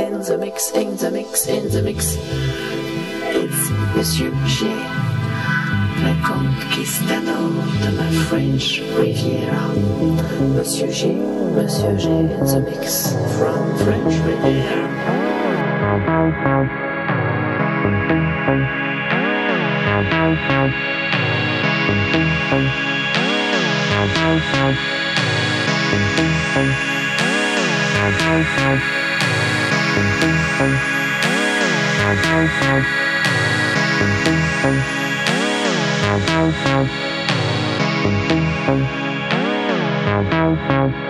in the mix, in the mix, in the mix. It's Monsieur G, la conquistador de la French Riviera. Monsieur G, Monsieur G in the mix from French Riviera. Thank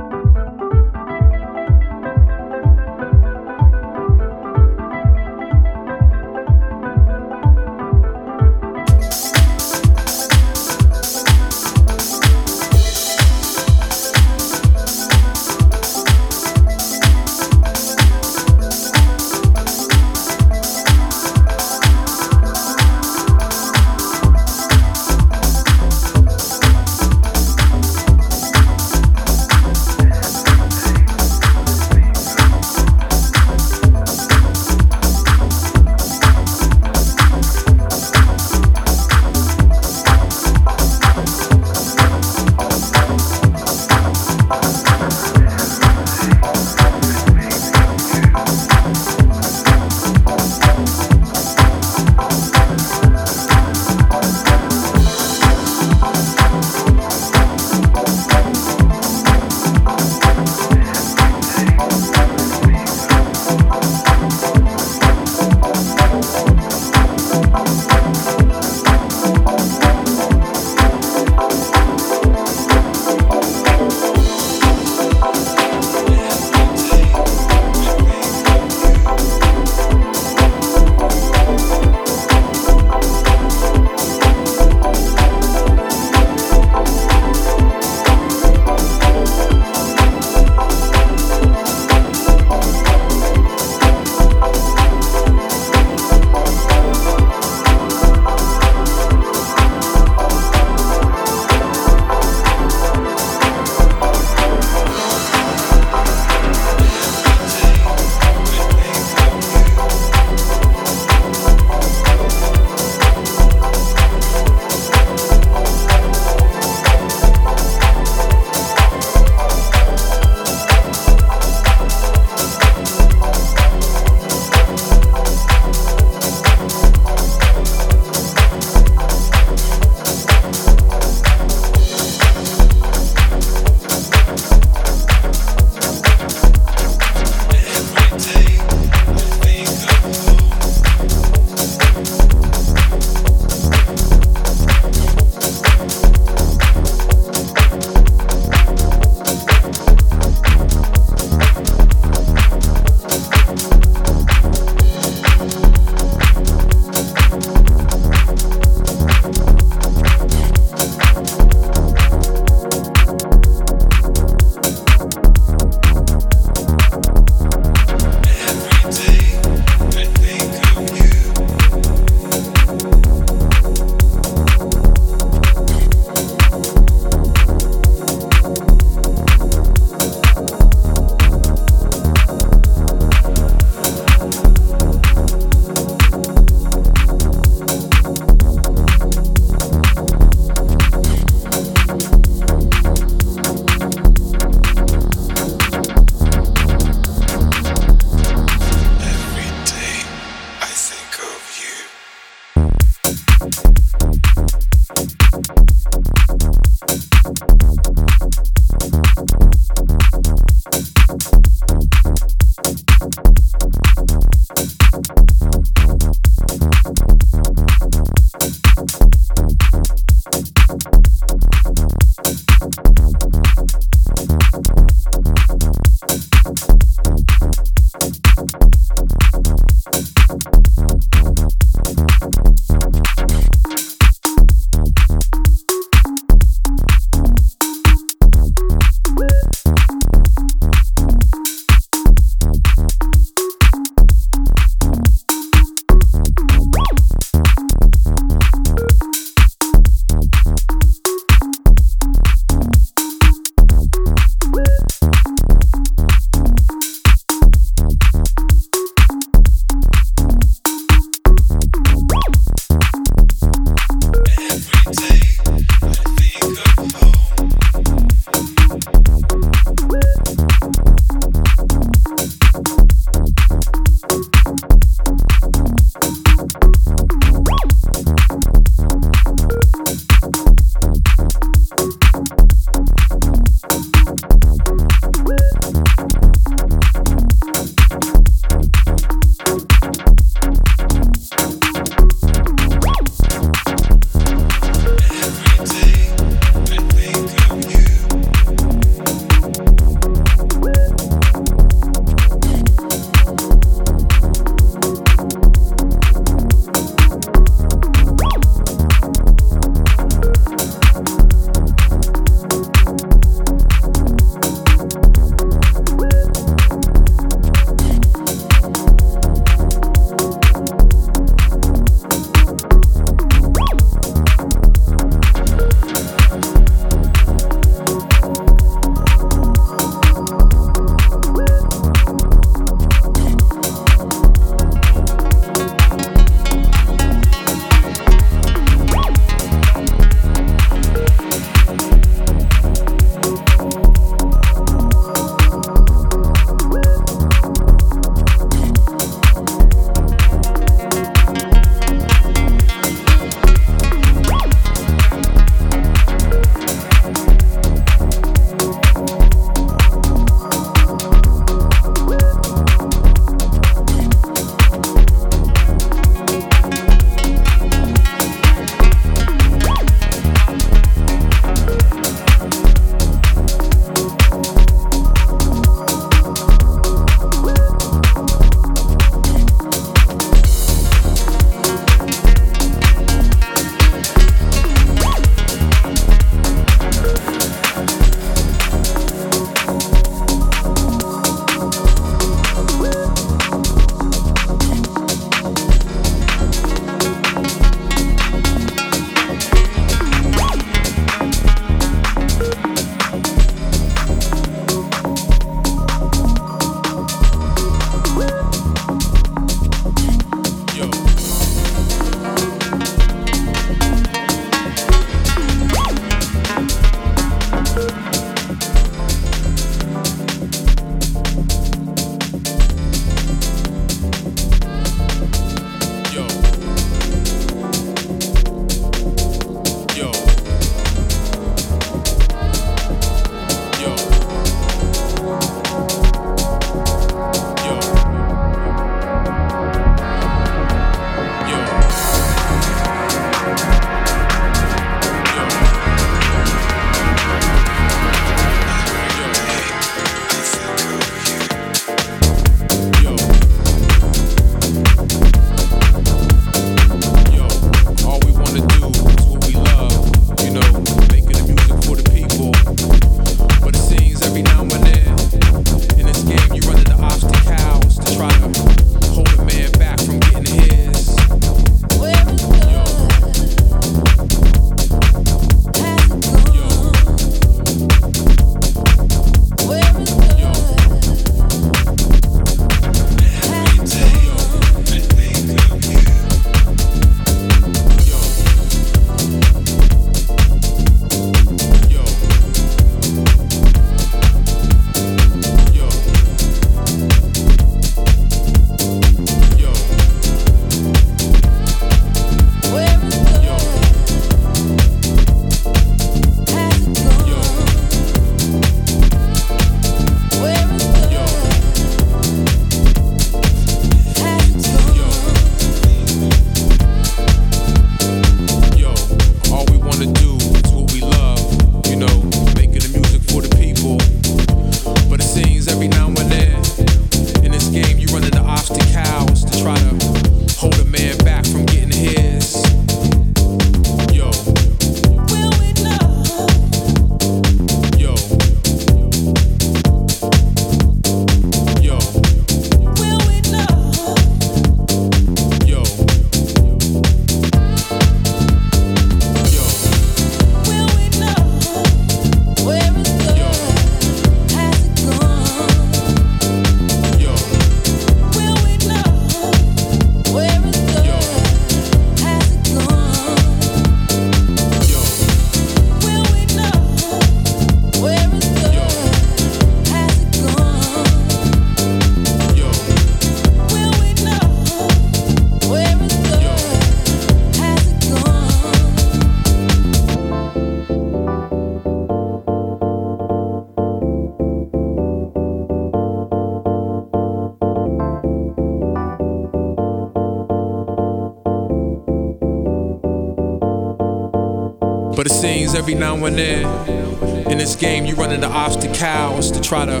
But it seems every now and then in this game you run into obstacles to try to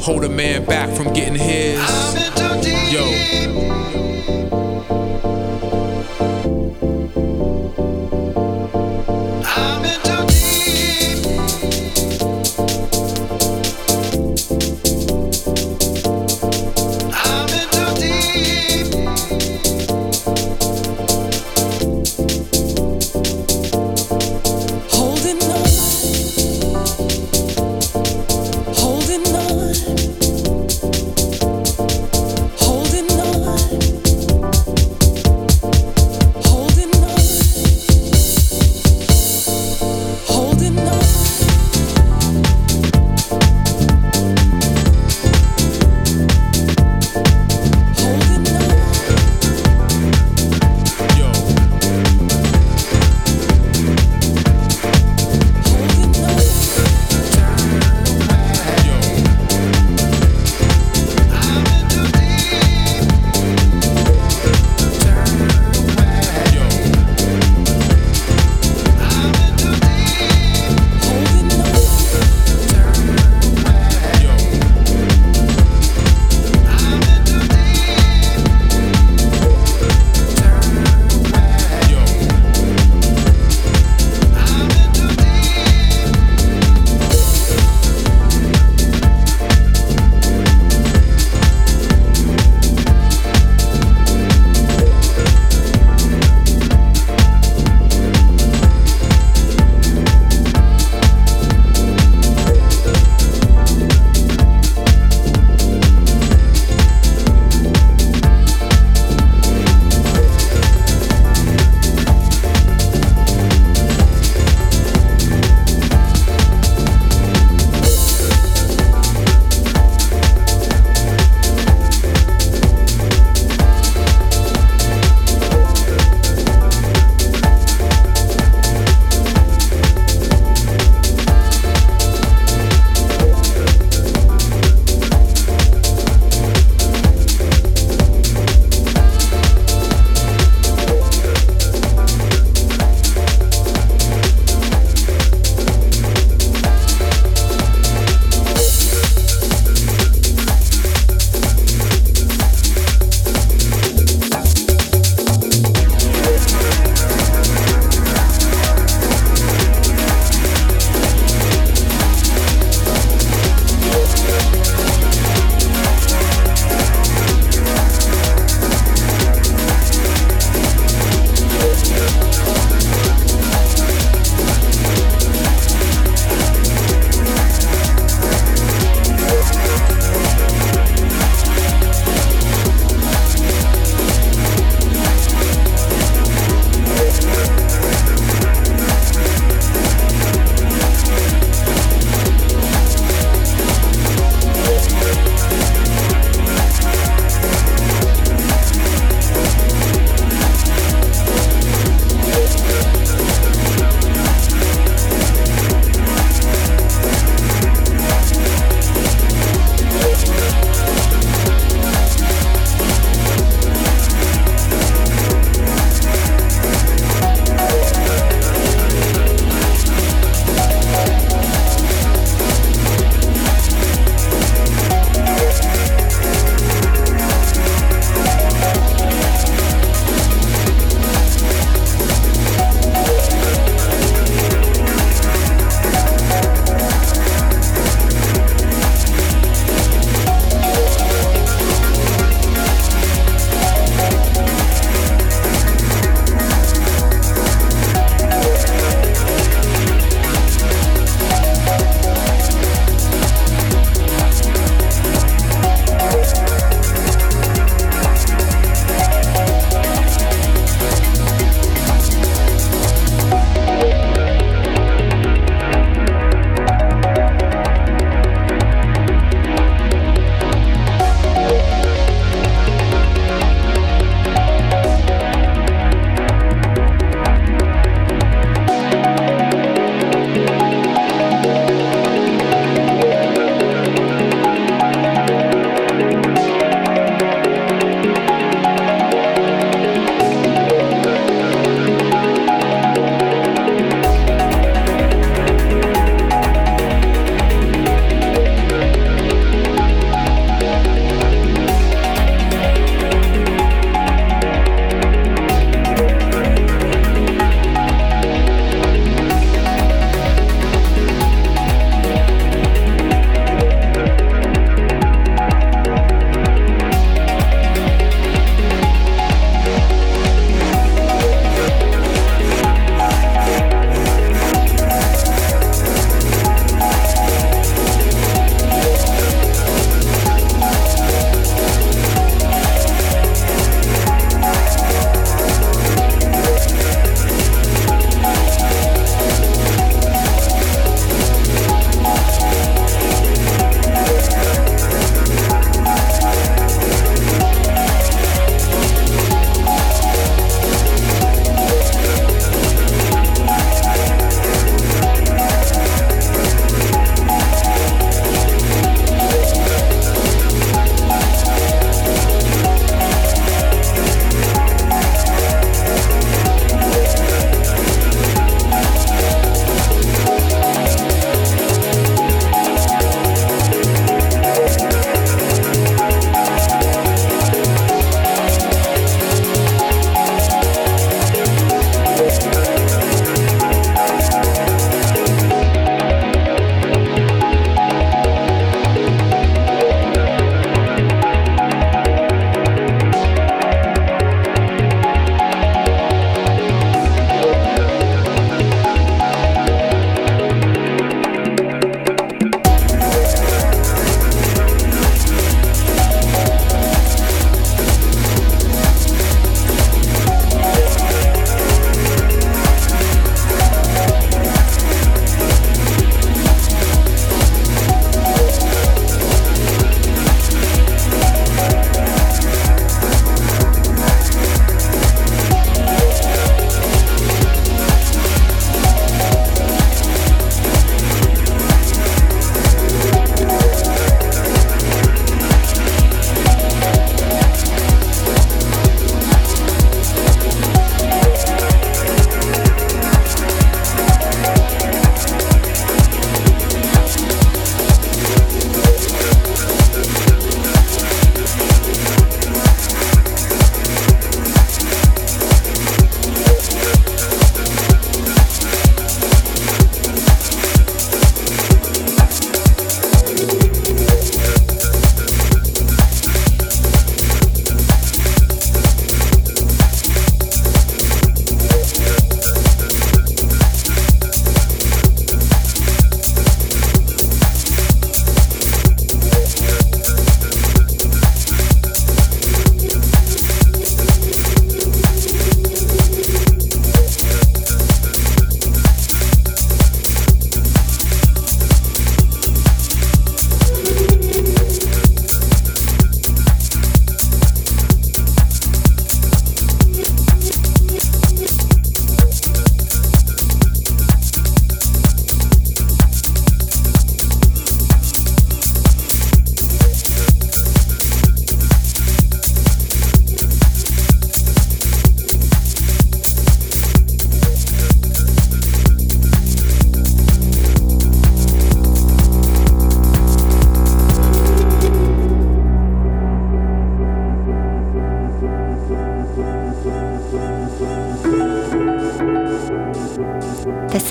hold a man back from getting his. Yo.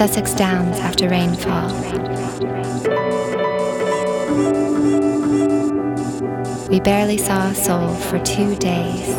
Sussex Downs after rainfall. We barely saw a soul for two days.